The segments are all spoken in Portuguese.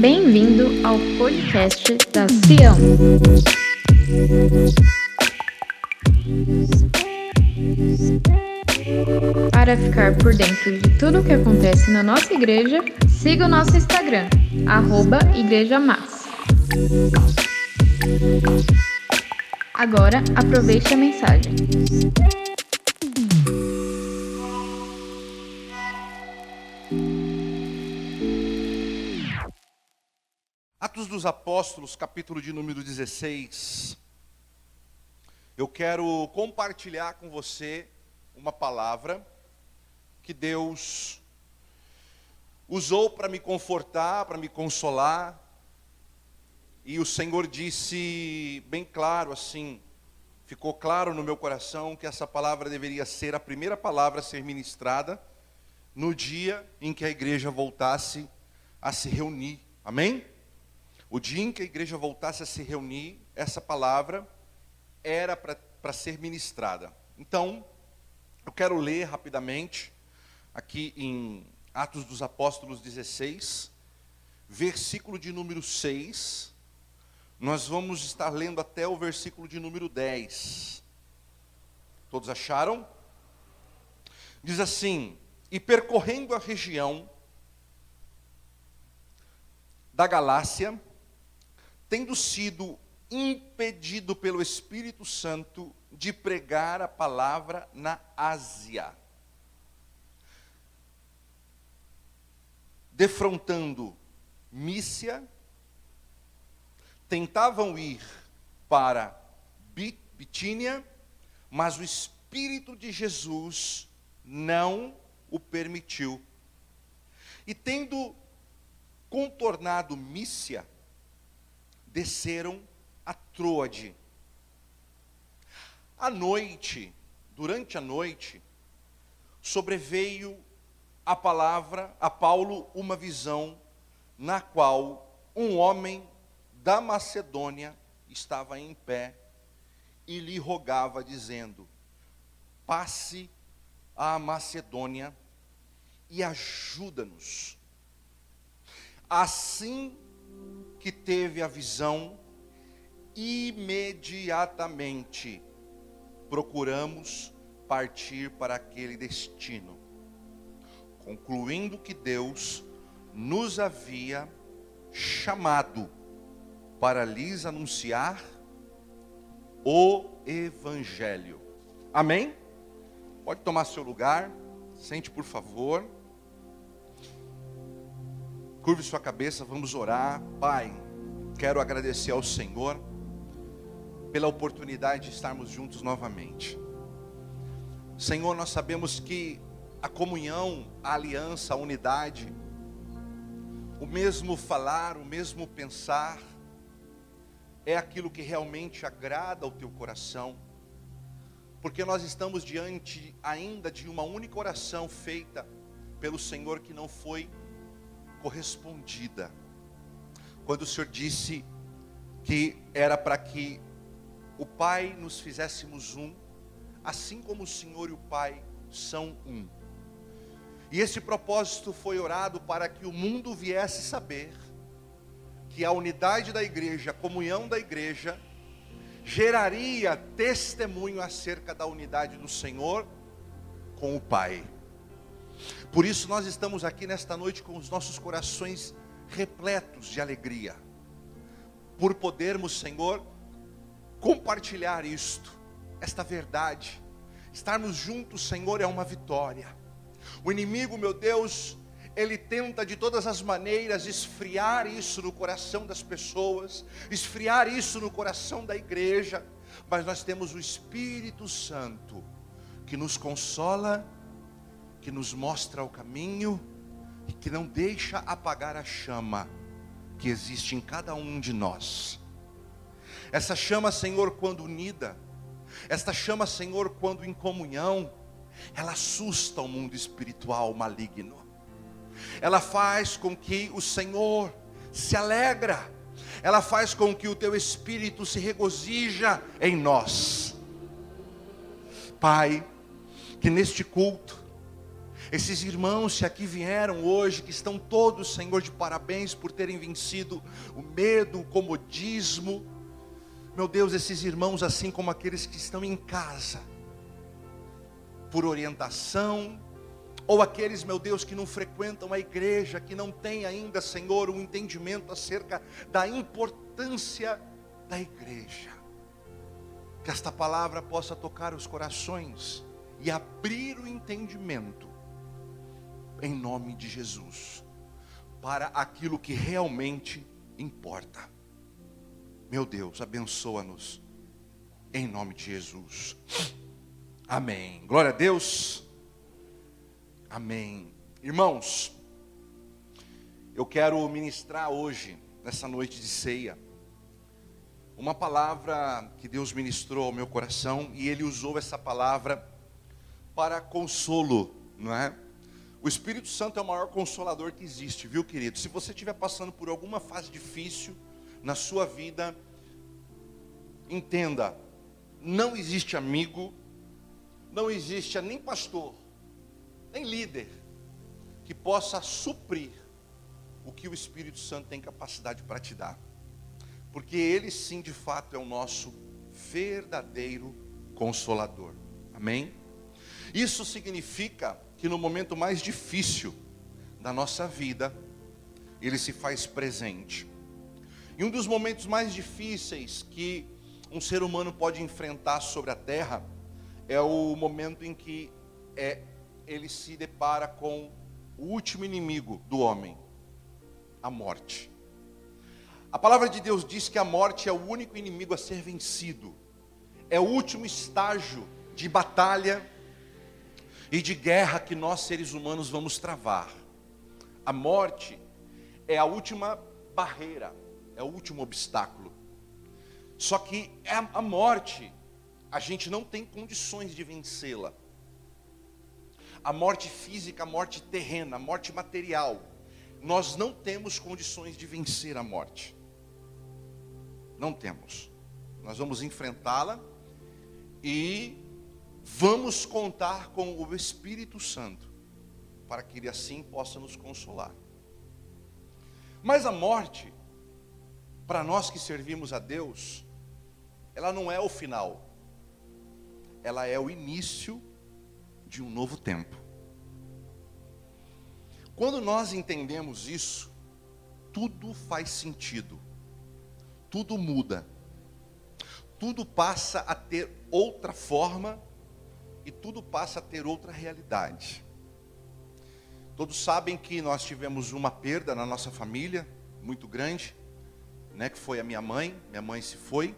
Bem-vindo ao podcast da Sião. Para ficar por dentro de tudo o que acontece na nossa igreja, siga o nosso Instagram, arroba Igreja Massa. Agora, aproveite a mensagem. Atos dos Apóstolos, capítulo de número 16. Eu quero compartilhar com você uma palavra que Deus usou para me confortar, para me consolar. E o Senhor disse bem claro assim, ficou claro no meu coração que essa palavra deveria ser a primeira palavra a ser ministrada no dia em que a igreja voltasse a se reunir. Amém? O dia em que a igreja voltasse a se reunir, essa palavra era para ser ministrada. Então, eu quero ler rapidamente, aqui em Atos dos Apóstolos 16, versículo de número 6. Nós vamos estar lendo até o versículo de número 10. Todos acharam? Diz assim: E percorrendo a região da Galácia, tendo sido impedido pelo Espírito Santo de pregar a palavra na Ásia, defrontando Mícia, tentavam ir para Bitínia, mas o Espírito de Jesus não o permitiu. E tendo contornado Mícia, desceram a Troade. À noite, durante a noite, sobreveio a palavra a Paulo uma visão na qual um homem da Macedônia estava em pé e lhe rogava dizendo: Passe à Macedônia e ajuda-nos. Assim que teve a visão, imediatamente procuramos partir para aquele destino, concluindo que Deus nos havia chamado para lhes anunciar o Evangelho. Amém? Pode tomar seu lugar, sente por favor. Curve sua cabeça, vamos orar. Pai, quero agradecer ao Senhor pela oportunidade de estarmos juntos novamente. Senhor, nós sabemos que a comunhão, a aliança, a unidade, o mesmo falar, o mesmo pensar, é aquilo que realmente agrada ao teu coração, porque nós estamos diante ainda de uma única oração feita pelo Senhor que não foi correspondida. Quando o Senhor disse que era para que o Pai nos fizéssemos um, assim como o Senhor e o Pai são um. E esse propósito foi orado para que o mundo viesse saber que a unidade da igreja, a comunhão da igreja, geraria testemunho acerca da unidade do Senhor com o Pai. Por isso nós estamos aqui nesta noite com os nossos corações repletos de alegria, por podermos, Senhor, compartilhar isto, esta verdade. Estarmos juntos, Senhor, é uma vitória. O inimigo, meu Deus, ele tenta de todas as maneiras esfriar isso no coração das pessoas, esfriar isso no coração da igreja, mas nós temos o Espírito Santo que nos consola que nos mostra o caminho e que não deixa apagar a chama que existe em cada um de nós. Essa chama, Senhor, quando unida, esta chama, Senhor, quando em comunhão, ela assusta o mundo espiritual maligno. Ela faz com que o Senhor se alegra. Ela faz com que o teu espírito se regozija em nós. Pai, que neste culto Esses irmãos que aqui vieram hoje, que estão todos, Senhor, de parabéns por terem vencido o medo, o comodismo. Meu Deus, esses irmãos, assim como aqueles que estão em casa, por orientação, ou aqueles, meu Deus, que não frequentam a igreja, que não têm ainda, Senhor, um entendimento acerca da importância da igreja. Que esta palavra possa tocar os corações e abrir o entendimento, em nome de Jesus, para aquilo que realmente importa. Meu Deus, abençoa-nos, em nome de Jesus. Amém. Glória a Deus. Amém. Irmãos, eu quero ministrar hoje, nessa noite de ceia, uma palavra que Deus ministrou ao meu coração e Ele usou essa palavra para consolo, não é? O Espírito Santo é o maior consolador que existe, viu, querido? Se você estiver passando por alguma fase difícil na sua vida, entenda: não existe amigo, não existe nem pastor, nem líder que possa suprir o que o Espírito Santo tem capacidade para te dar. Porque ele sim, de fato, é o nosso verdadeiro consolador. Amém? Isso significa que no momento mais difícil da nossa vida, ele se faz presente. E um dos momentos mais difíceis que um ser humano pode enfrentar sobre a terra é o momento em que é ele se depara com o último inimigo do homem, a morte. A palavra de Deus diz que a morte é o único inimigo a ser vencido, é o último estágio de batalha e de guerra que nós seres humanos vamos travar. A morte é a última barreira, é o último obstáculo. Só que a morte, a gente não tem condições de vencê-la a morte física, a morte terrena, a morte material. Nós não temos condições de vencer a morte. Não temos. Nós vamos enfrentá-la e vamos contar com o Espírito Santo para que ele assim possa nos consolar. Mas a morte, para nós que servimos a Deus, ela não é o final, ela é o início de um novo tempo. Quando nós entendemos isso, tudo faz sentido, tudo muda, tudo passa a ter outra forma e tudo passa a ter outra realidade. Todos sabem que nós tivemos uma perda na nossa família, muito grande, né, que foi a minha mãe. Minha mãe se foi,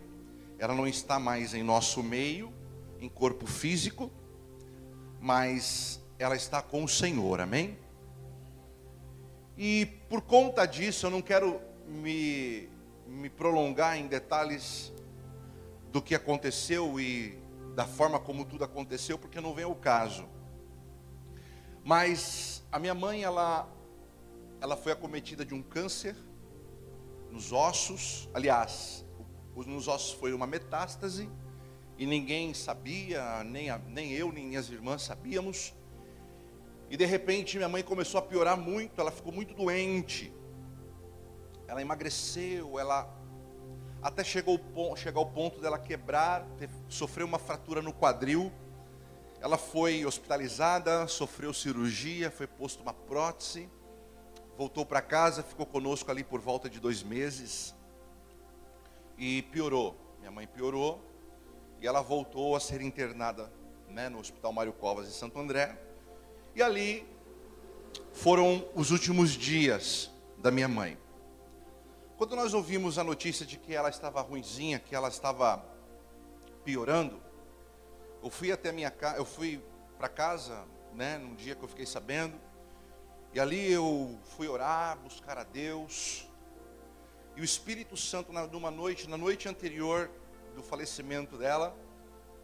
ela não está mais em nosso meio, em corpo físico, mas ela está com o Senhor, amém? E por conta disso, eu não quero me, me prolongar em detalhes do que aconteceu e da forma como tudo aconteceu, porque não vem ao caso. Mas a minha mãe, ela, ela foi acometida de um câncer nos ossos, aliás, nos ossos foi uma metástase, e ninguém sabia, nem, a, nem eu, nem minhas irmãs sabíamos. E de repente minha mãe começou a piorar muito, ela ficou muito doente. Ela emagreceu, ela até chegou chegar ao ponto dela quebrar, ter, sofreu uma fratura no quadril. Ela foi hospitalizada, sofreu cirurgia, foi posto uma prótese, voltou para casa, ficou conosco ali por volta de dois meses e piorou. Minha mãe piorou, e ela voltou a ser internada né, no Hospital Mário Covas em Santo André. E ali foram os últimos dias da minha mãe. Quando nós ouvimos a notícia de que ela estava ruinzinha, que ela estava piorando, eu fui até minha casa, eu fui para casa, né, num dia que eu fiquei sabendo, e ali eu fui orar, buscar a Deus. E o Espírito Santo, numa noite, na noite anterior, do falecimento dela,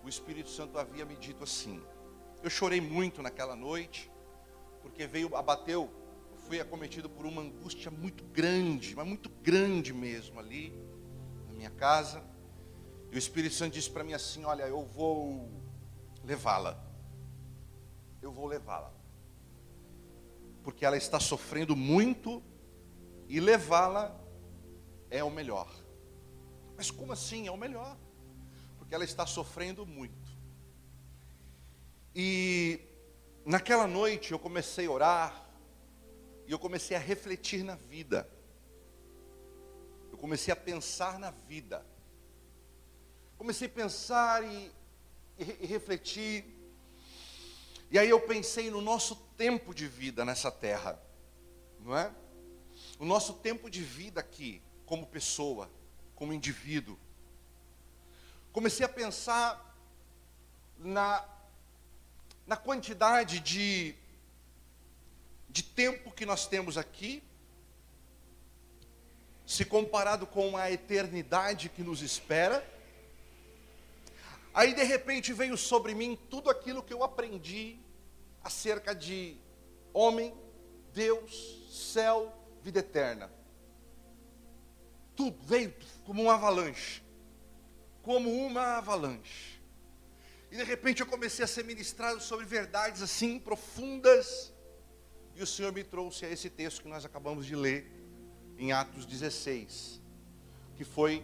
o Espírito Santo havia me dito assim. Eu chorei muito naquela noite, porque veio, abateu, fui acometido por uma angústia muito grande, mas muito grande mesmo ali, na minha casa. E o Espírito Santo disse para mim assim: Olha, eu vou levá-la. Eu vou levá-la. porque ela está sofrendo muito e levá-la é o melhor. Mas como assim é o melhor? Porque ela está sofrendo muito. E naquela noite eu comecei a orar e eu comecei a refletir na vida. Eu comecei a pensar na vida. Comecei a pensar e, e, e refletir. E aí eu pensei no nosso tempo de vida nessa terra, não é? O nosso tempo de vida aqui, como pessoa, como indivíduo. Comecei a pensar na, na quantidade de, de tempo que nós temos aqui, se comparado com a eternidade que nos espera. Aí de repente veio sobre mim tudo aquilo que eu aprendi acerca de homem, Deus, céu, vida eterna. Tudo veio como uma avalanche. Como uma avalanche. E de repente eu comecei a ser ministrado sobre verdades assim profundas. E o Senhor me trouxe a esse texto que nós acabamos de ler, em Atos 16, que foi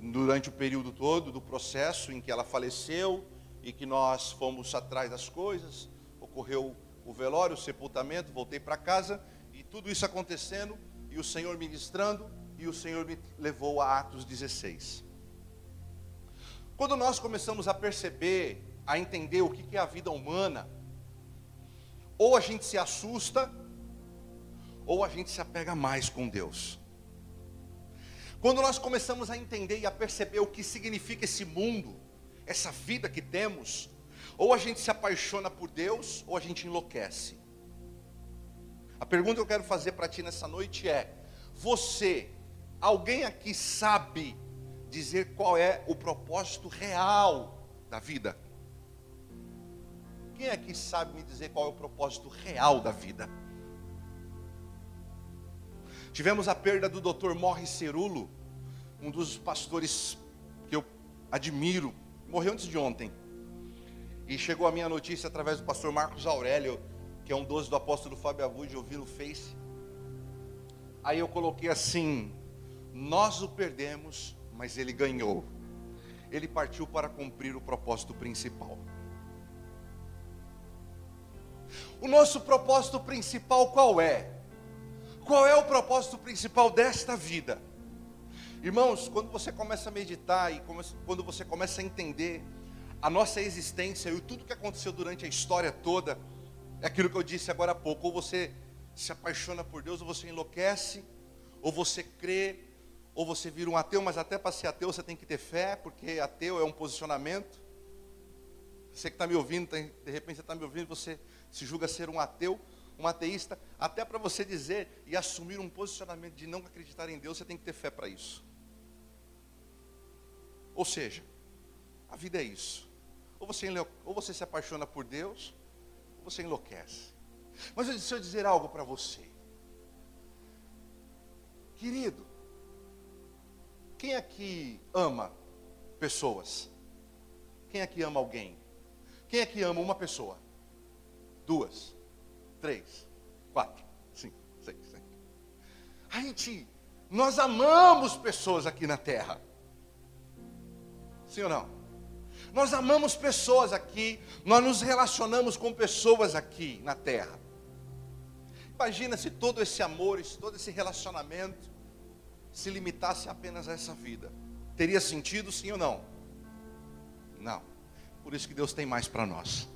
durante o período todo do processo em que ela faleceu e que nós fomos atrás das coisas, ocorreu o velório, o sepultamento, voltei para casa e tudo isso acontecendo e o Senhor ministrando e o Senhor me levou a Atos 16. Quando nós começamos a perceber, a entender o que é a vida humana, ou a gente se assusta, ou a gente se apega mais com Deus. Quando nós começamos a entender e a perceber o que significa esse mundo, essa vida que temos, ou a gente se apaixona por Deus, ou a gente enlouquece. A pergunta que eu quero fazer para ti nessa noite é: você, alguém aqui sabe dizer qual é o propósito real da vida? Quem aqui sabe me dizer qual é o propósito real da vida? Tivemos a perda do Dr. Morris Cerulo, um dos pastores que eu admiro, morreu antes de ontem. E chegou a minha notícia através do pastor Marcos Aurélio, que é um doce do apóstolo Fábio Avud, eu vi no Face. Aí eu coloquei assim: Nós o perdemos, mas ele ganhou. Ele partiu para cumprir o propósito principal. O nosso propósito principal qual é? Qual é o propósito principal desta vida? Irmãos, quando você começa a meditar e quando você começa a entender a nossa existência e tudo que aconteceu durante a história toda, é aquilo que eu disse agora há pouco: ou você se apaixona por Deus, ou você enlouquece, ou você crê, ou você vira um ateu, mas até para ser ateu você tem que ter fé, porque ateu é um posicionamento. Você que está me ouvindo, de repente você está me ouvindo, você se julga ser um ateu, um ateísta, até para você dizer e assumir um posicionamento de não acreditar em Deus, você tem que ter fé para isso. Ou seja, a vida é isso. Ou você, ou você se apaixona por Deus, você enlouquece. Mas deixa eu dizer algo para você. Querido, quem aqui ama pessoas? Quem aqui ama alguém? Quem aqui ama uma pessoa? Duas, três, quatro, cinco, seis, sete. A gente, nós amamos pessoas aqui na terra. Sim ou não? Nós amamos pessoas aqui, nós nos relacionamos com pessoas aqui na terra. Imagina se todo esse amor, todo esse relacionamento se limitasse apenas a essa vida. Teria sentido sim ou não? Não. Por isso que Deus tem mais para nós.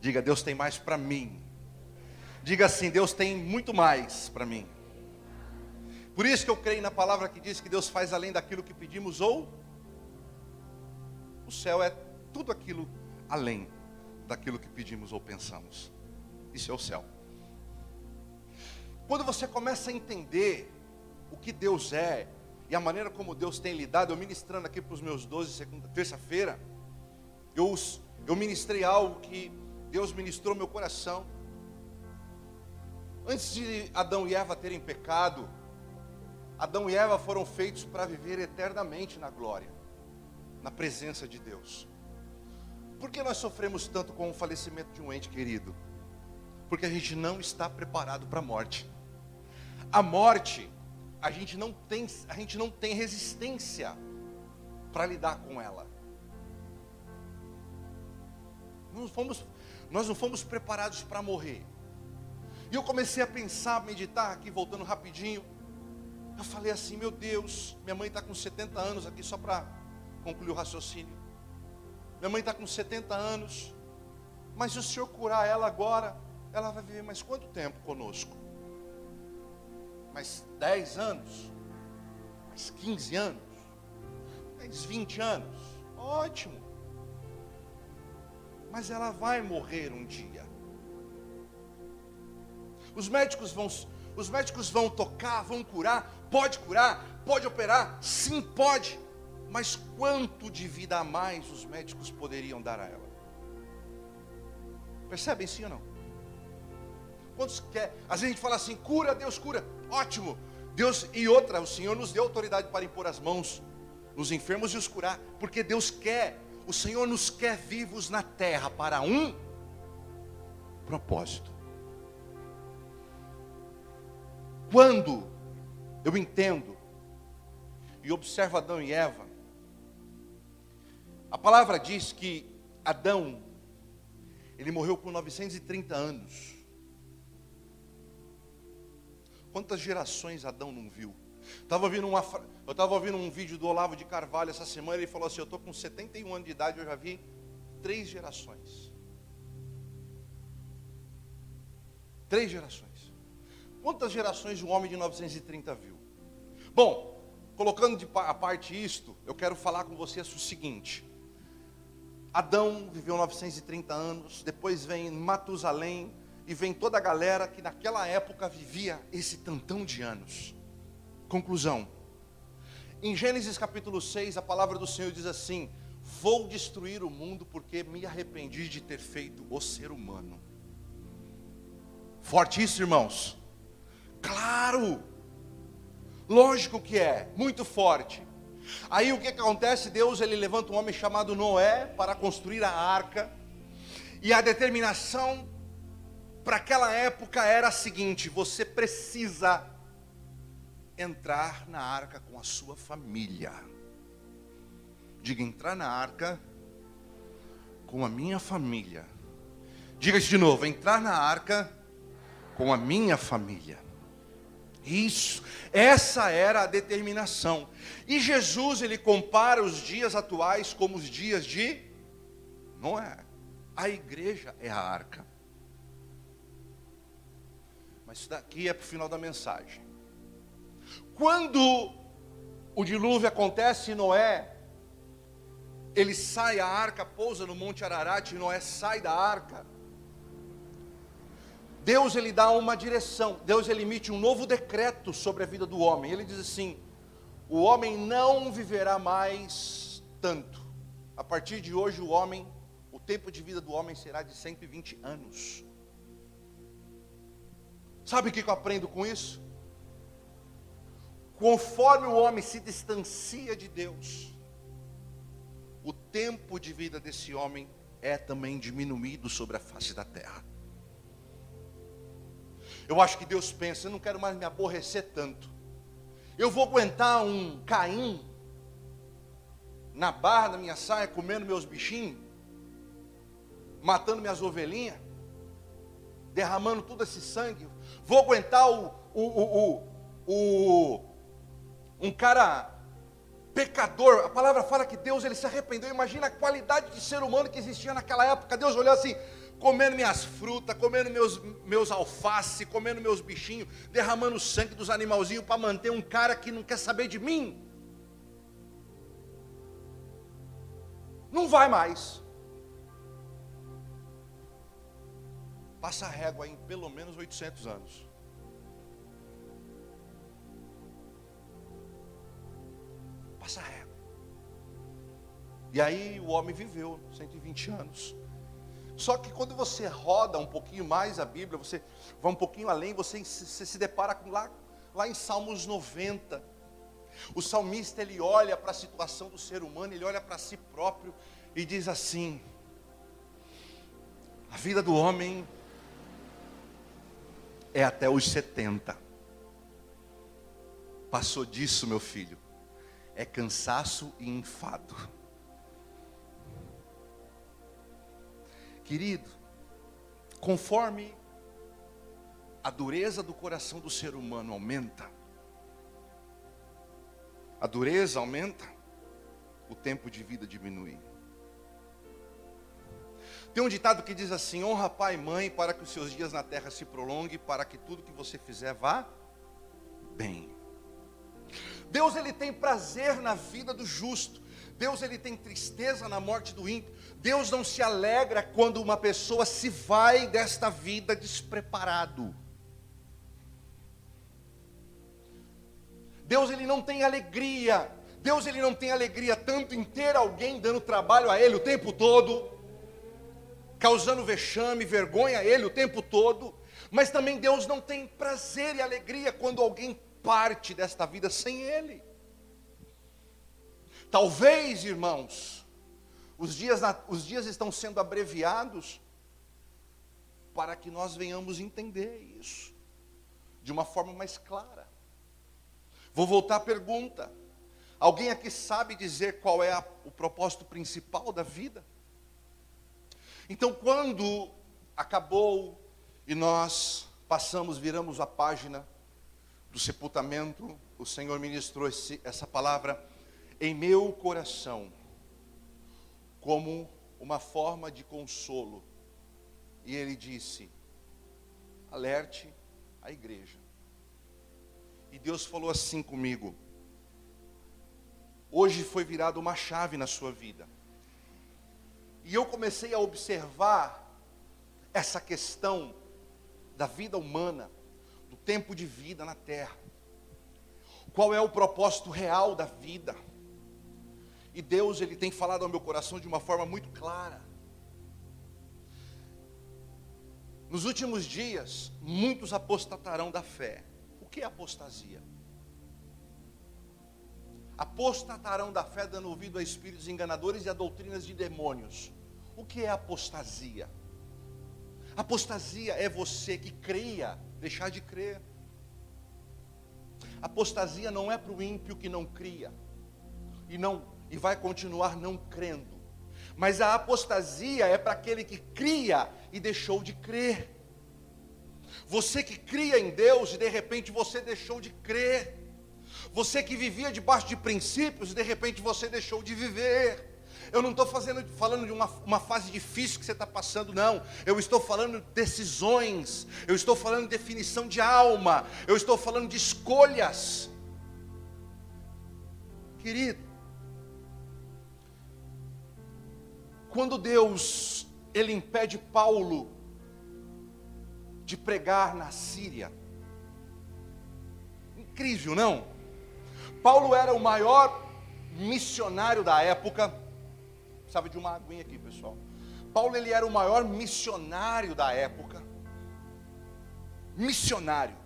Diga, Deus tem mais para mim. Diga assim, Deus tem muito mais para mim. Por isso que eu creio na palavra que diz que Deus faz além daquilo que pedimos ou o céu é tudo aquilo além daquilo que pedimos ou pensamos. Isso é o céu. Quando você começa a entender o que Deus é e a maneira como Deus tem lidado, eu ministrando aqui para os meus 12, segunda, terça-feira, eu, eu ministrei algo que Deus ministrou meu coração. Antes de Adão e Eva terem pecado, Adão e Eva foram feitos para viver eternamente na glória na presença de Deus. Por que nós sofremos tanto com o falecimento de um ente querido? Porque a gente não está preparado para a morte. A morte, a gente não tem, a gente não tem resistência para lidar com ela. Não fomos, nós não fomos preparados para morrer. E eu comecei a pensar, a meditar aqui, voltando rapidinho. Eu falei assim, meu Deus, minha mãe está com 70 anos aqui, só para concluir o raciocínio. Minha mãe está com 70 anos, mas se o Senhor curar ela agora, ela vai viver mais quanto tempo conosco? Mais 10 anos? Mais 15 anos? Mais 20 anos? Ótimo. Mas ela vai morrer um dia. Os médicos vão, os médicos vão tocar, vão curar, pode curar, pode operar, sim, pode. Mas quanto de vida a mais os médicos poderiam dar a ela? Percebem sim ou não? Quantos quer? Às vezes a gente fala assim: cura, Deus cura, ótimo. Deus e outra, o Senhor nos deu autoridade para impor as mãos nos enfermos e os curar, porque Deus quer, o Senhor nos quer vivos na terra para um propósito. Quando eu entendo e observo Adão e Eva, a palavra diz que Adão, ele morreu com 930 anos. Quantas gerações Adão não viu? Tava ouvindo uma, eu estava ouvindo um vídeo do Olavo de Carvalho essa semana, ele falou assim: Eu estou com 71 anos de idade, eu já vi três gerações. Três gerações. Quantas gerações um homem de 930 viu? Bom, colocando de a parte isto, eu quero falar com vocês o seguinte: Adão viveu 930 anos, depois vem Matusalém e vem toda a galera que naquela época vivia esse tantão de anos. Conclusão. Em Gênesis capítulo 6, a palavra do Senhor diz assim: Vou destruir o mundo porque me arrependi de ter feito o ser humano. Forte isso, irmãos? Claro! Lógico que é, muito forte. Aí o que acontece? Deus ele levanta um homem chamado Noé para construir a arca. E a determinação para aquela época era a seguinte: você precisa entrar na arca com a sua família. Diga entrar na arca com a minha família. Diga isso de novo, entrar na arca com a minha família. Isso, essa era a determinação. E Jesus, ele compara os dias atuais como os dias de Noé. A igreja é a arca. Mas isso daqui é para o final da mensagem. Quando o dilúvio acontece, Noé, ele sai, a arca pousa no Monte Ararat, Noé sai da arca. Deus ele dá uma direção, Deus ele emite um novo decreto sobre a vida do homem. Ele diz assim: o homem não viverá mais tanto. A partir de hoje o homem, o tempo de vida do homem será de 120 anos. Sabe o que eu aprendo com isso? Conforme o homem se distancia de Deus, o tempo de vida desse homem é também diminuído sobre a face da terra. Eu acho que Deus pensa, eu não quero mais me aborrecer tanto. Eu vou aguentar um Caim na barra da minha saia, comendo meus bichinhos, matando minhas ovelhinhas, derramando todo esse sangue. Vou aguentar o, o, o, o, um cara pecador. A palavra fala que Deus ele se arrependeu. Imagina a qualidade de ser humano que existia naquela época. Deus olhou assim: comendo minhas frutas, comendo meus, meus alface, comendo meus bichinhos, derramando sangue dos animalzinhos para manter um cara que não quer saber de mim. Não vai mais. Passa a régua em pelo menos 800 anos. Passa régua. E aí o homem viveu 120 anos. Só que quando você roda um pouquinho mais a Bíblia, você vai um pouquinho além, você, você se depara com lá, lá em Salmos 90. O salmista ele olha para a situação do ser humano, ele olha para si próprio e diz assim: a vida do homem é até os 70. Passou disso, meu filho, é cansaço e enfado. Querido, conforme a dureza do coração do ser humano aumenta, a dureza aumenta, o tempo de vida diminui. Tem um ditado que diz assim: honra pai e mãe para que os seus dias na terra se prolonguem, para que tudo que você fizer vá. Deus ele tem prazer na vida do justo. Deus ele tem tristeza na morte do ímpio. Deus não se alegra quando uma pessoa se vai desta vida despreparado. Deus ele não tem alegria. Deus ele não tem alegria tanto em ter alguém dando trabalho a ele o tempo todo, causando vexame, vergonha a ele o tempo todo, mas também Deus não tem prazer e alegria quando alguém parte desta vida sem ele. Talvez, irmãos, os dias, os dias estão sendo abreviados para que nós venhamos entender isso de uma forma mais clara. Vou voltar à pergunta. Alguém aqui sabe dizer qual é a, o propósito principal da vida? Então, quando acabou e nós passamos, viramos a página do sepultamento, o Senhor ministrou esse, essa palavra em meu coração, como uma forma de consolo. E ele disse: alerte a igreja. E Deus falou assim comigo: hoje foi virada uma chave na sua vida. E eu comecei a observar essa questão da vida humana, tempo de vida na terra. Qual é o propósito real da vida? E Deus, ele tem falado ao meu coração de uma forma muito clara. Nos últimos dias, muitos apostatarão da fé que é apostasia? Apostatarão da fé, dando ouvido a espíritos enganadores e a doutrinas de demônios. O que é apostasia? Apostasia é você que creia, deixar de crer. Apostasia não é para o ímpio que não cria e não e vai continuar não crendo. Mas a apostasia é para aquele que cria e deixou de crer. Você que cria em Deus e de repente você deixou de crer. Você que vivia debaixo de princípios e de repente você deixou de viver. Eu não estou falando de uma, uma fase difícil que você está passando, não. Eu estou falando de decisões. Eu estou falando de definição de alma. Eu estou falando de escolhas. Querido, quando Deus ele impede Paulo de pregar na Síria. Incrível, não? Paulo era o maior missionário da época. Precisava de uma aguinha aqui, pessoal. Paulo ele era o maior missionário da época. Missionário.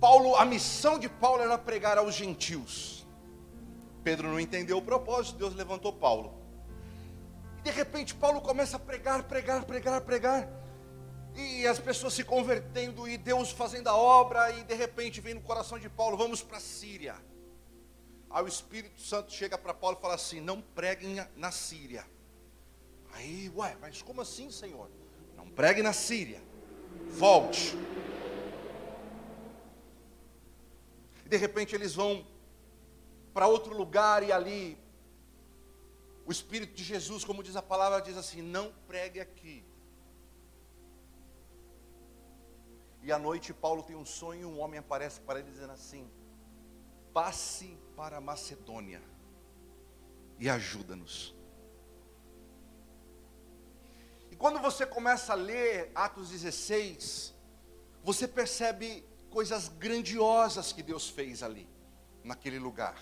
Paulo, a missão de Paulo era pregar aos gentios. Pedro não entendeu o propósito, Deus levantou Paulo de repente Paulo começa a pregar, pregar, pregar, pregar. E as pessoas se convertendo e Deus fazendo a obra e de repente vem no coração de Paulo, vamos para a Síria. Aí o Espírito Santo chega para Paulo e fala assim: "Não preguem na Síria". Aí, ué, mas como assim, Senhor? Não pregue na Síria. Volte. E de repente eles vão para outro lugar e ali o Espírito de Jesus, como diz a palavra, diz assim: não pregue aqui. E à noite Paulo tem um sonho, e um homem aparece para ele dizendo assim: passe para a Macedônia e ajuda-nos. E quando você começa a ler Atos 16, você percebe coisas grandiosas que Deus fez ali, naquele lugar.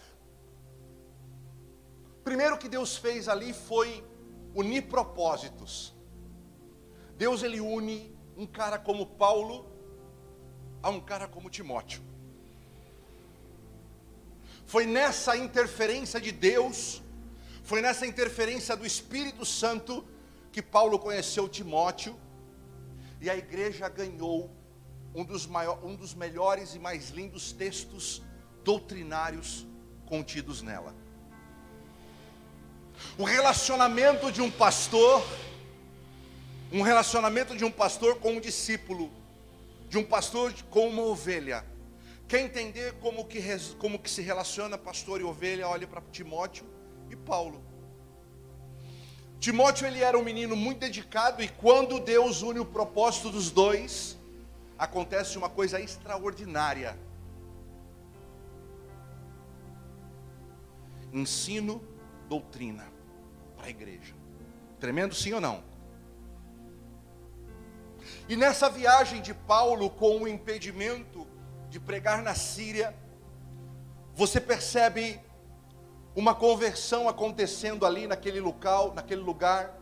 Primeiro que Deus fez ali foi unir propósitos. Deus ele une um cara como Paulo a um cara como Timóteo. Foi nessa interferência de Deus, foi nessa interferência do Espírito Santo que Paulo conheceu Timóteo. E a igreja ganhou um dos, maior, um dos melhores e mais lindos textos doutrinários contidos nela. O relacionamento de um pastor, um relacionamento de um pastor com um discípulo, de um pastor com uma ovelha. Quer entender como que, como que se relaciona pastor e ovelha? Olhe para Timóteo e Paulo. Timóteo ele era um menino muito dedicado e quando Deus une o propósito dos dois, acontece uma coisa extraordinária. Ensino, doutrina para a igreja. Tremendo sim ou não? E nessa viagem de Paulo com o impedimento de pregar na Síria, você percebe uma conversão acontecendo ali naquele local, naquele lugar,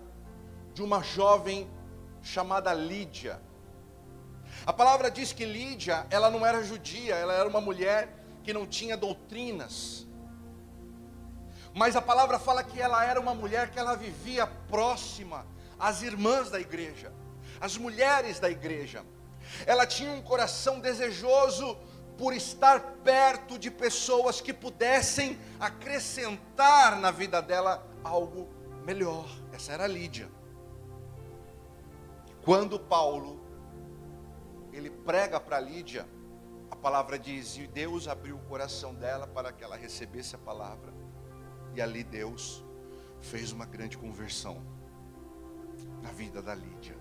de uma jovem chamada Lídia. A palavra diz que Lídia, ela não era judia, ela era uma mulher que não tinha doutrinas. Mas a palavra fala que ela era uma mulher que ela vivia próxima às irmãs da igreja, às mulheres da igreja. Ela tinha um coração desejoso por estar perto de pessoas que pudessem acrescentar na vida dela algo melhor. Essa era Lídia. Quando Paulo ele prega para Lídia, a palavra diz: e Deus abriu o coração dela para que ela recebesse a palavra. E ali Deus fez uma grande conversão na vida da Lídia.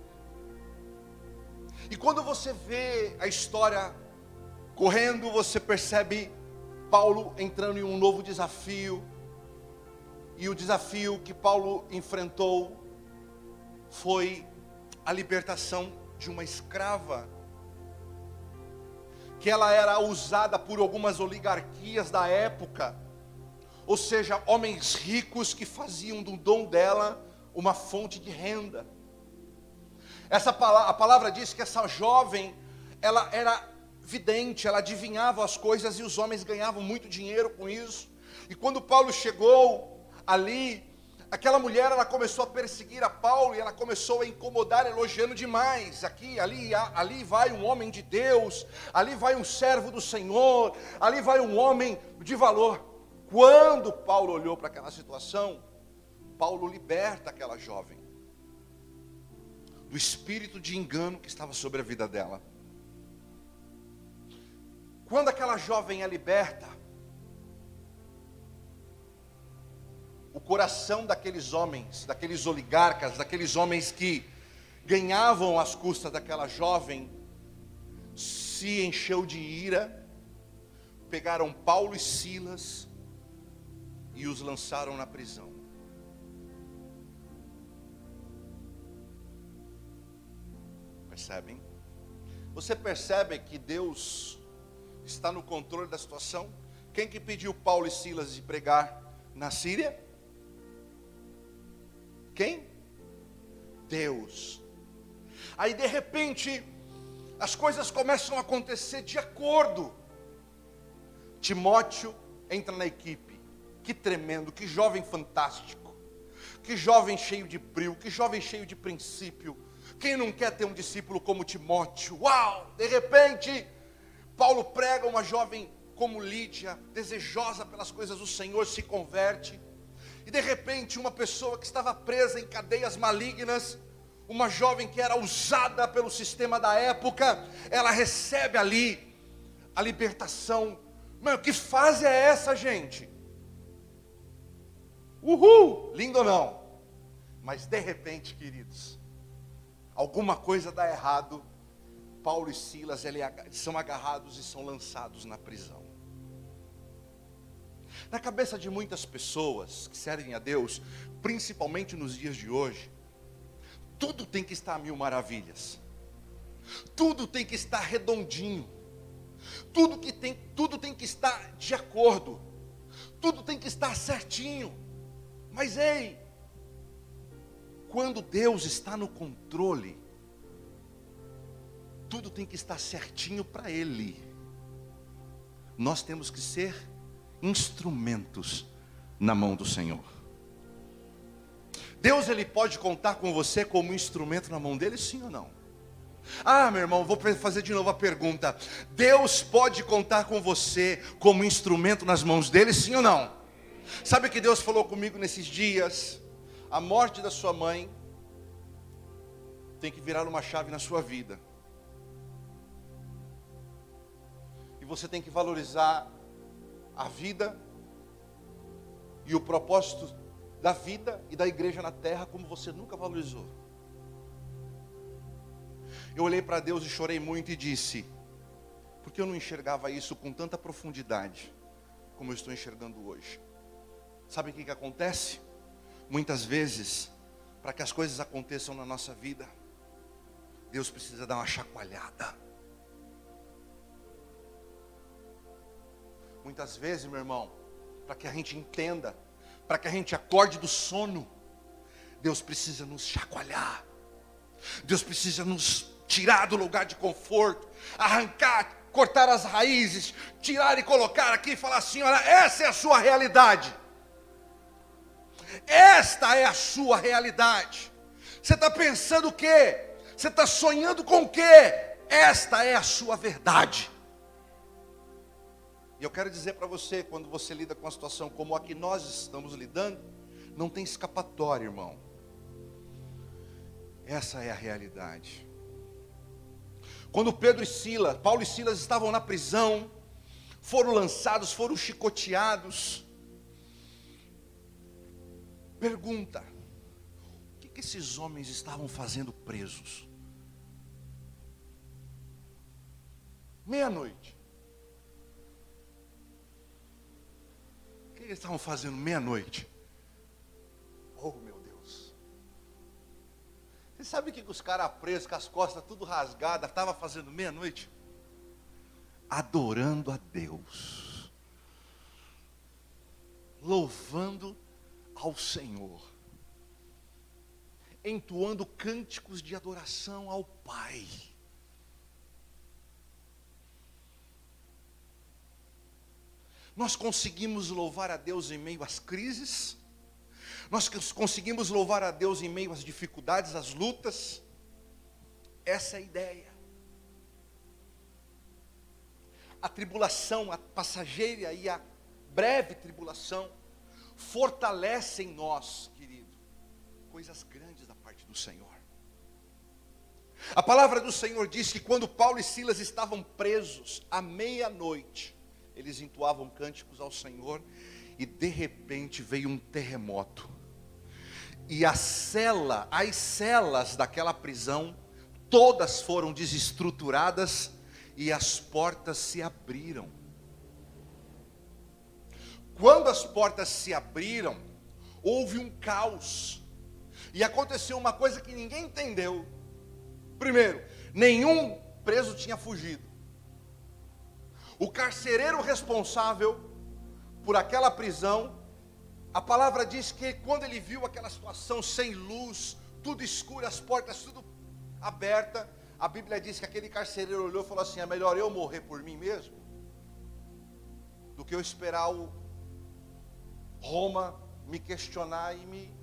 E quando você vê a história Correndo, você percebe Paulo entrando em um novo desafio. E o desafio que Paulo enfrentou foi a libertação de uma escrava, que ela era usada por algumas oligarquias da época, ou seja, homens ricos que faziam do dom dela uma fonte de renda. Essa palavra, a palavra diz que essa jovem, ela era vidente, ela adivinhava as coisas e os homens ganhavam muito dinheiro com isso. E quando Paulo chegou ali, aquela mulher ela começou a perseguir a Paulo e ela começou a incomodar, elogiando demais. Aqui, ali, ali vai um homem de Deus, ali vai um servo do Senhor, ali vai um homem de valor. Quando Paulo olhou para aquela situação, Paulo liberta aquela jovem do espírito de engano que estava sobre a vida dela. Quando aquela jovem é liberta, o coração daqueles homens, daqueles oligarcas, daqueles homens que ganhavam as custas daquela jovem, se encheu de ira, pegaram Paulo e Silas e os lançaram na prisão. Percebem? Você percebe que Deus está no controle da situação. Quem que pediu Paulo e Silas de pregar na Síria? Quem? Deus. Aí de repente, as coisas começam a acontecer de acordo. Timóteo entra na equipe. Que tremendo, que jovem fantástico. Que jovem cheio de brilho, que jovem cheio de princípio. Quem não quer ter um discípulo como Timóteo? Uau! De repente, Paulo prega uma jovem como Lídia, desejosa pelas coisas do Senhor, se converte. E de repente, uma pessoa que estava presa em cadeias malignas, uma jovem que era usada pelo sistema da época, ela recebe ali a libertação. Mano, que fase é essa, gente? Uhul! Lindo ou não? Mas de repente, queridos, alguma coisa dá errado Paulo e Silas são agarrados e são lançados na prisão. Na cabeça de muitas pessoas que servem a Deus, principalmente nos dias de hoje, tudo tem que estar a mil maravilhas. Tudo tem que estar redondinho. Tudo que tem, tudo tem que estar de acordo. Tudo tem que estar certinho. Mas ei, quando Deus está no controle, tudo tem que estar certinho para Ele. Nós temos que ser instrumentos na mão do Senhor. Deus ele pode contar com você como instrumento na mão dele, sim ou não? Ah, meu irmão, vou fazer de novo a pergunta. Deus pode contar com você como instrumento nas mãos dele, sim ou não? Sabe o que Deus falou comigo nesses dias? A morte da sua mãe tem que virar uma chave na sua vida. E você tem que valorizar a vida e o propósito da vida e da igreja na terra como você nunca valorizou. Eu olhei para Deus e chorei muito e disse: porque eu não enxergava isso com tanta profundidade como eu estou enxergando hoje? Sabe o que, que acontece? Muitas vezes, para que as coisas aconteçam na nossa vida, Deus precisa dar uma chacoalhada. Muitas vezes, meu irmão, para que a gente entenda, para que a gente acorde do sono, Deus precisa nos chacoalhar. Deus precisa nos tirar do lugar de conforto, arrancar, cortar as raízes, tirar e colocar aqui e falar assim: olha, essa é a sua realidade. Esta é a sua realidade. Você está pensando o quê? Você está sonhando com o quê? Esta é a sua verdade. E eu quero dizer para você, quando você lida com uma situação como a que nós estamos lidando, não tem escapatória, irmão. Essa é a realidade. Quando Pedro e Silas, Paulo e Silas estavam na prisão, foram lançados, foram chicoteados. Pergunta: o que, que esses homens estavam fazendo presos? Meia-noite. O que eles estavam fazendo meia-noite? Oh, meu Deus. Você sabe o que os caras presos, com as costas tudo rasgadas, estavam fazendo meia-noite? Adorando a Deus. Louvando ao Senhor. Entoando cânticos de adoração ao Pai. Nós conseguimos louvar a Deus em meio às crises, nós conseguimos louvar a Deus em meio às dificuldades, às lutas. Essa é a ideia. A tribulação, a passageira e a breve tribulação, fortalece em nós, querido, coisas grandes da parte do Senhor. A palavra do Senhor diz que quando Paulo e Silas estavam presos à meia-noite, eles entoavam cânticos ao Senhor, e de repente veio um terremoto. E a cela, as celas daquela prisão, todas foram desestruturadas e as portas se abriram. Quando as portas se abriram, houve um caos. E aconteceu uma coisa que ninguém entendeu. Primeiro, nenhum preso tinha fugido. O carcereiro responsável por aquela prisão, a palavra diz que quando ele viu aquela situação sem luz, tudo escuro, as portas tudo aberta, a Bíblia diz que aquele carcereiro olhou e falou assim: é melhor eu morrer por mim mesmo do que eu esperar o Roma me questionar e me,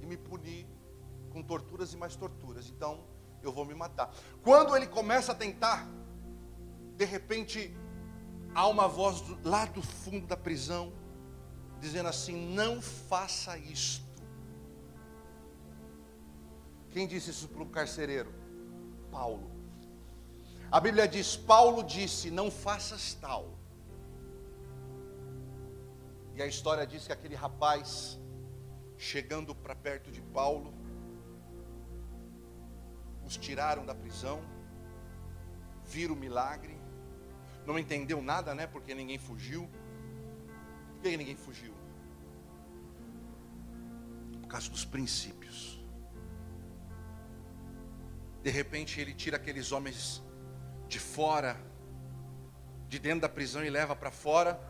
e me punir com torturas e mais torturas. Então eu vou me matar. Quando ele começa a tentar, de repente há uma voz do, lá do fundo da prisão, dizendo assim: não faça isto. Quem disse isso para o carcereiro? Paulo. A Bíblia diz: Paulo disse: não faças tal. E a história diz que aquele rapaz, chegando para perto de Paulo, os tiraram da prisão, viram o milagre, não entendeu nada, né? Porque ninguém fugiu. Por que ninguém fugiu? Por causa dos princípios. De repente ele tira aqueles homens de fora, de dentro da prisão e leva para fora.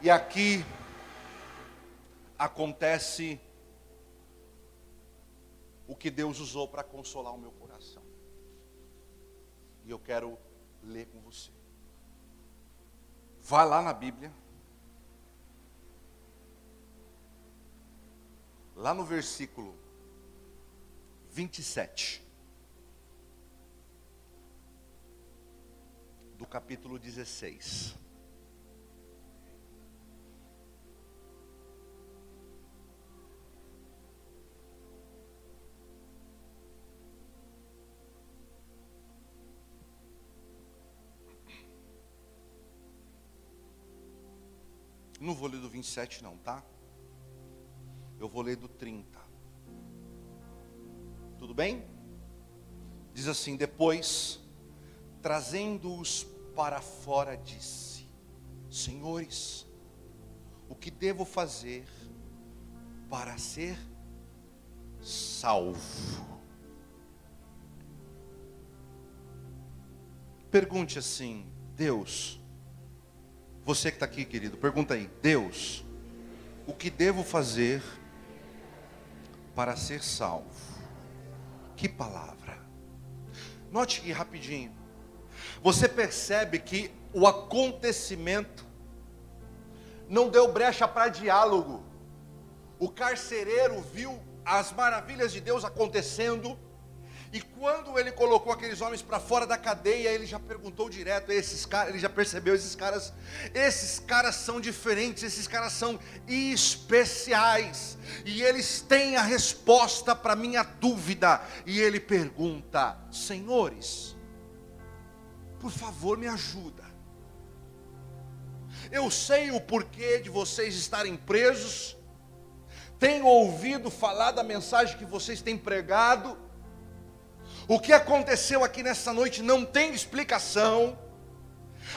E aqui acontece o que Deus usou para consolar o meu coração. E eu quero ler com você. Vá lá na Bíblia. Lá no versículo 27 do capítulo 16. Não vou ler do 27 não, tá? Eu vou ler do 30. Tudo bem? Diz assim: Depois, trazendo-os para fora, disse: Senhores, o que devo fazer para ser salvo? Pergunte assim: Deus, você que está aqui, querido, pergunta aí: Deus, o que devo fazer para ser salvo? Que palavra. Note que rapidinho. Você percebe que o acontecimento não deu brecha para diálogo. O carcereiro viu as maravilhas de Deus acontecendo e quando ele colocou aqueles homens para fora da cadeia, ele já perguntou direto a esses caras, ele já percebeu esses caras, esses caras são diferentes, esses caras são especiais, e eles têm a resposta para minha dúvida. E ele pergunta: "Senhores, por favor, me ajuda. Eu sei o porquê de vocês estarem presos. Tenho ouvido falar da mensagem que vocês têm pregado o que aconteceu aqui nessa noite não tem explicação.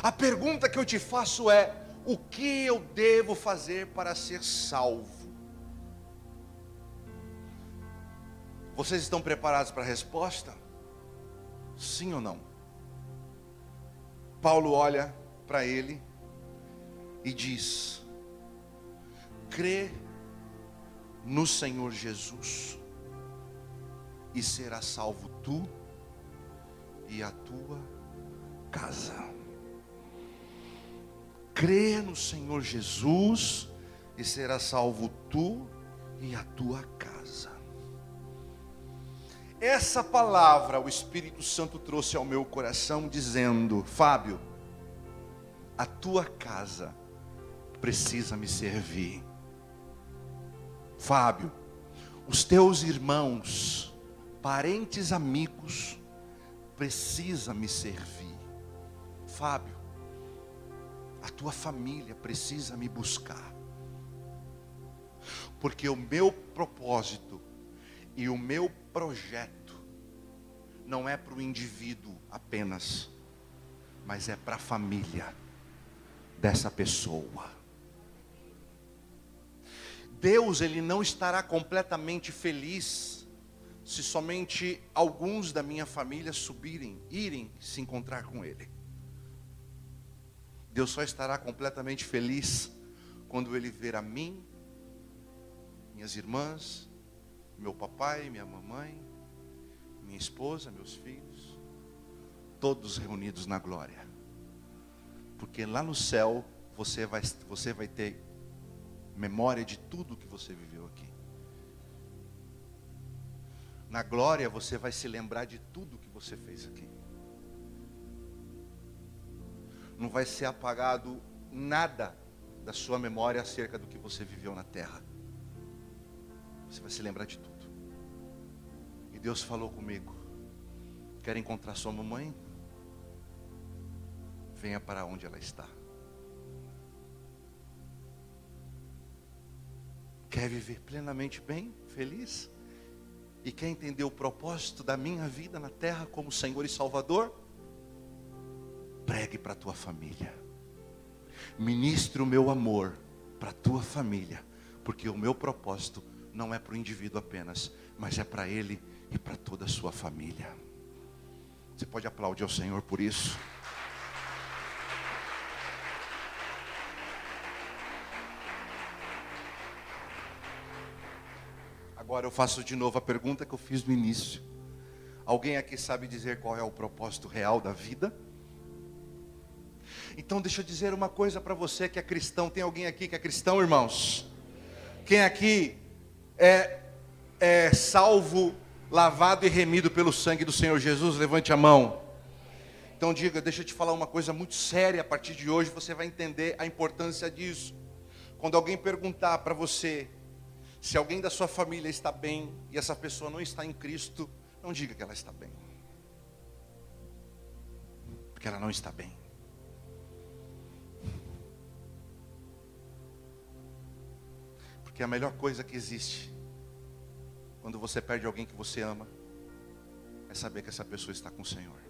A pergunta que eu te faço é: o que eu devo fazer para ser salvo? Vocês estão preparados para a resposta? Sim ou não? Paulo olha para ele e diz: crê no Senhor Jesus e será salvo tu e a tua casa. Crê no Senhor Jesus e será salvo tu e a tua casa. Essa palavra o Espírito Santo trouxe ao meu coração, dizendo: Fábio, a tua casa precisa me servir. Fábio, os teus irmãos parentes, amigos, precisa me servir. Fábio, a tua família precisa me buscar. Porque o meu propósito e o meu projeto não é para o indivíduo apenas, mas é para a família dessa pessoa. Deus, ele não estará completamente feliz se somente alguns da minha família subirem, irem se encontrar com Ele. Deus só estará completamente feliz quando Ele ver a mim, minhas irmãs, meu papai, minha mamãe, minha esposa, meus filhos, todos reunidos na glória. Porque lá no céu você vai, você vai ter memória de tudo que você viveu aqui. Na glória você vai se lembrar de tudo que você fez aqui. Não vai ser apagado nada da sua memória acerca do que você viveu na terra. Você vai se lembrar de tudo. E Deus falou comigo: Quer encontrar sua mamãe? Venha para onde ela está. Quer viver plenamente bem, feliz? E quer entender o propósito da minha vida na terra como Senhor e Salvador, pregue para a tua família. Ministre o meu amor para a tua família, porque o meu propósito não é para o indivíduo apenas, mas é para ele e para toda a sua família. Você pode aplaudir ao Senhor por isso? Agora eu faço de novo a pergunta que eu fiz no início. Alguém aqui sabe dizer qual é o propósito real da vida? Então deixa eu dizer uma coisa para você que é cristão. Tem alguém aqui que é cristão, irmãos? Quem aqui é, é salvo, lavado e remido pelo sangue do Senhor Jesus? Levante a mão. Então diga, deixa eu te falar uma coisa muito séria a partir de hoje, você vai entender a importância disso. Quando alguém perguntar para você se alguém da sua família está bem e essa pessoa não está em Cristo, não diga que ela está bem. Porque ela não está bem. Porque a melhor coisa que existe quando você perde alguém que você ama é saber que essa pessoa está com o Senhor.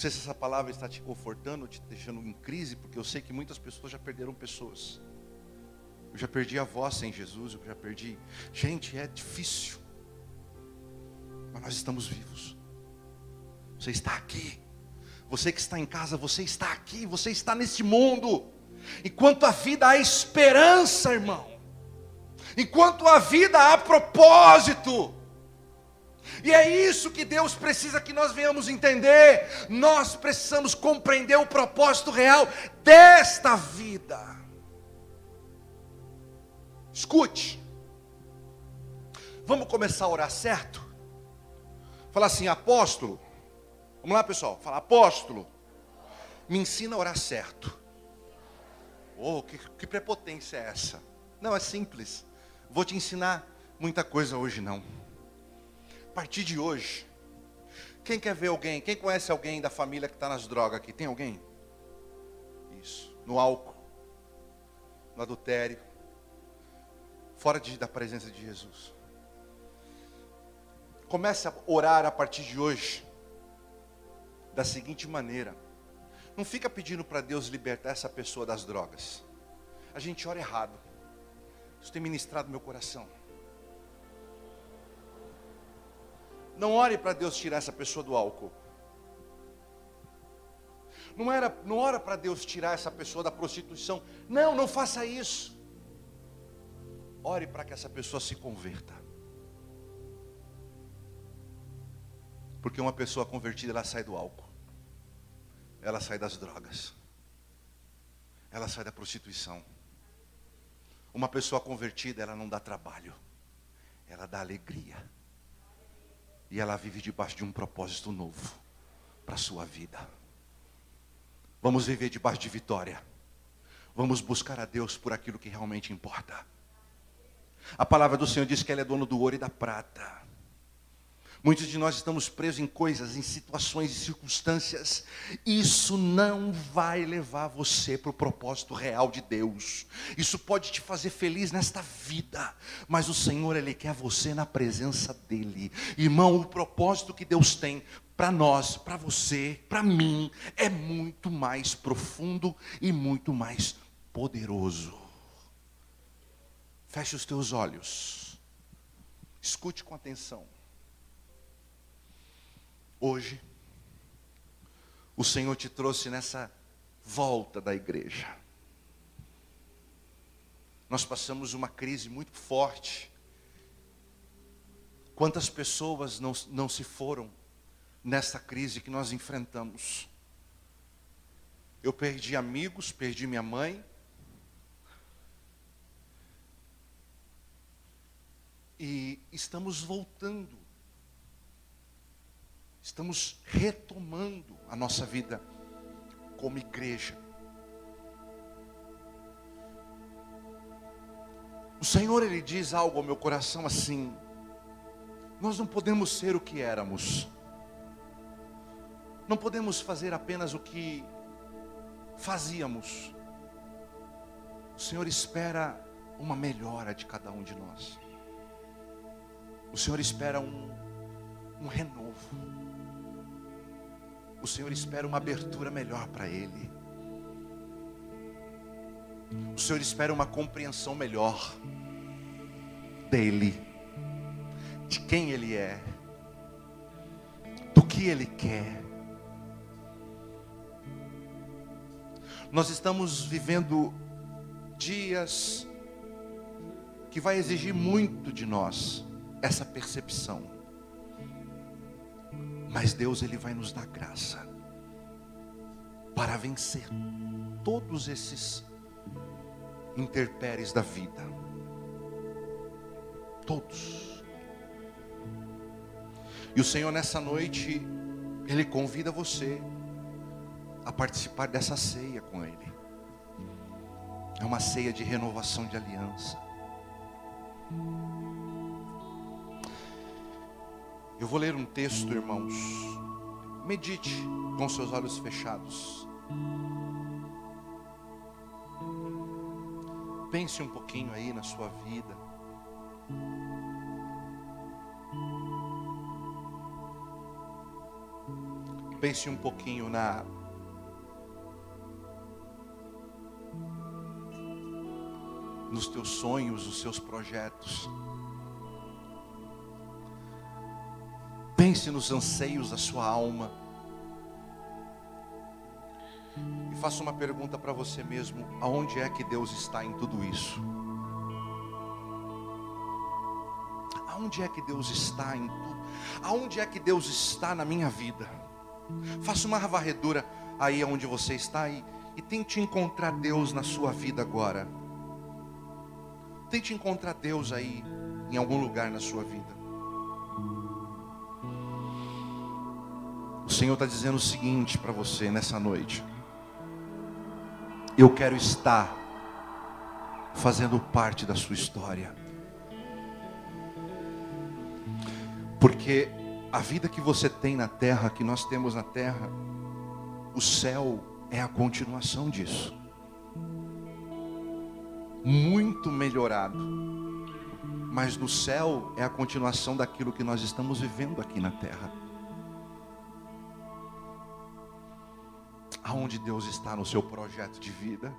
Não sei se essa palavra está te confortando, te deixando em crise, porque eu sei que muitas pessoas já perderam pessoas. Eu já perdi a voz sem Jesus, eu já perdi. Gente, é difícil. Mas nós estamos vivos. Você está aqui. Você que está em casa, você está aqui, você está nesse mundo. Enquanto a vida há esperança, irmão. Enquanto a vida há propósito. E é isso que Deus precisa que nós venhamos entender. Nós precisamos compreender o propósito real desta vida. Escute. Vamos começar a orar certo? Fala assim, apóstolo. Vamos lá, pessoal. Fala, apóstolo. Me ensina a orar certo. Oh, que, que prepotência é essa? Não, é simples. Vou te ensinar muita coisa hoje não. A partir de hoje, quem quer ver alguém? Quem conhece alguém da família que está nas drogas aqui? Tem alguém? Isso. No álcool, no adultério, fora de, da presença de Jesus. Comece a orar a partir de hoje da seguinte maneira. Não fica pedindo para Deus libertar essa pessoa das drogas. A gente ora errado. Isso tem ministrado meu coração. Não ore para Deus tirar essa pessoa do álcool. Não, era, não ora para Deus tirar essa pessoa da prostituição. Não, não faça isso. Ore para que essa pessoa se converta. Porque uma pessoa convertida, ela sai do álcool ela sai das drogas, ela sai da prostituição. Uma pessoa convertida, ela não dá trabalho, ela dá alegria. E ela vive debaixo de um propósito novo para a sua vida. Vamos viver debaixo de vitória. Vamos buscar a Deus por aquilo que realmente importa. A palavra do Senhor diz que Ele é dono do ouro e da prata. Muitos de nós estamos presos em coisas, em situações e circunstâncias. Isso não vai levar você para o propósito real de Deus. Isso pode te fazer feliz nesta vida, mas o Senhor ele quer você na presença dele. Irmão, o propósito que Deus tem para nós, para você, para mim, é muito mais profundo e muito mais poderoso. Feche os teus olhos. Escute com atenção. Hoje, o Senhor te trouxe nessa volta da igreja. Nós passamos uma crise muito forte. Quantas pessoas não, não se foram nessa crise que nós enfrentamos? Eu perdi amigos, perdi minha mãe. E estamos voltando Estamos retomando a nossa vida como igreja. O Senhor ele diz algo ao meu coração assim: Nós não podemos ser o que éramos. Não podemos fazer apenas o que fazíamos. O Senhor espera uma melhora de cada um de nós. O Senhor espera um, um renovo o Senhor espera uma abertura melhor para ele. O Senhor espera uma compreensão melhor dele, de quem ele é, do que ele quer. Nós estamos vivendo dias que vai exigir muito de nós essa percepção. Mas Deus ele vai nos dar graça para vencer todos esses interpéries da vida. Todos. E o Senhor nessa noite, Ele convida você a participar dessa ceia com Ele. É uma ceia de renovação de aliança. Eu vou ler um texto, irmãos. Medite com seus olhos fechados. Pense um pouquinho aí na sua vida. Pense um pouquinho na nos teus sonhos, os seus projetos. Pense nos anseios da sua alma. E faça uma pergunta para você mesmo: aonde é que Deus está em tudo isso? Aonde é que Deus está em tudo? Aonde é que Deus está na minha vida? Faça uma varredura aí onde você está e, e tente encontrar Deus na sua vida agora. Tente encontrar Deus aí, em algum lugar na sua vida. Senhor está dizendo o seguinte para você nessa noite: Eu quero estar fazendo parte da sua história. Porque a vida que você tem na terra, que nós temos na terra, o céu é a continuação disso muito melhorado. Mas no céu é a continuação daquilo que nós estamos vivendo aqui na terra. Aonde Deus está no seu projeto de vida?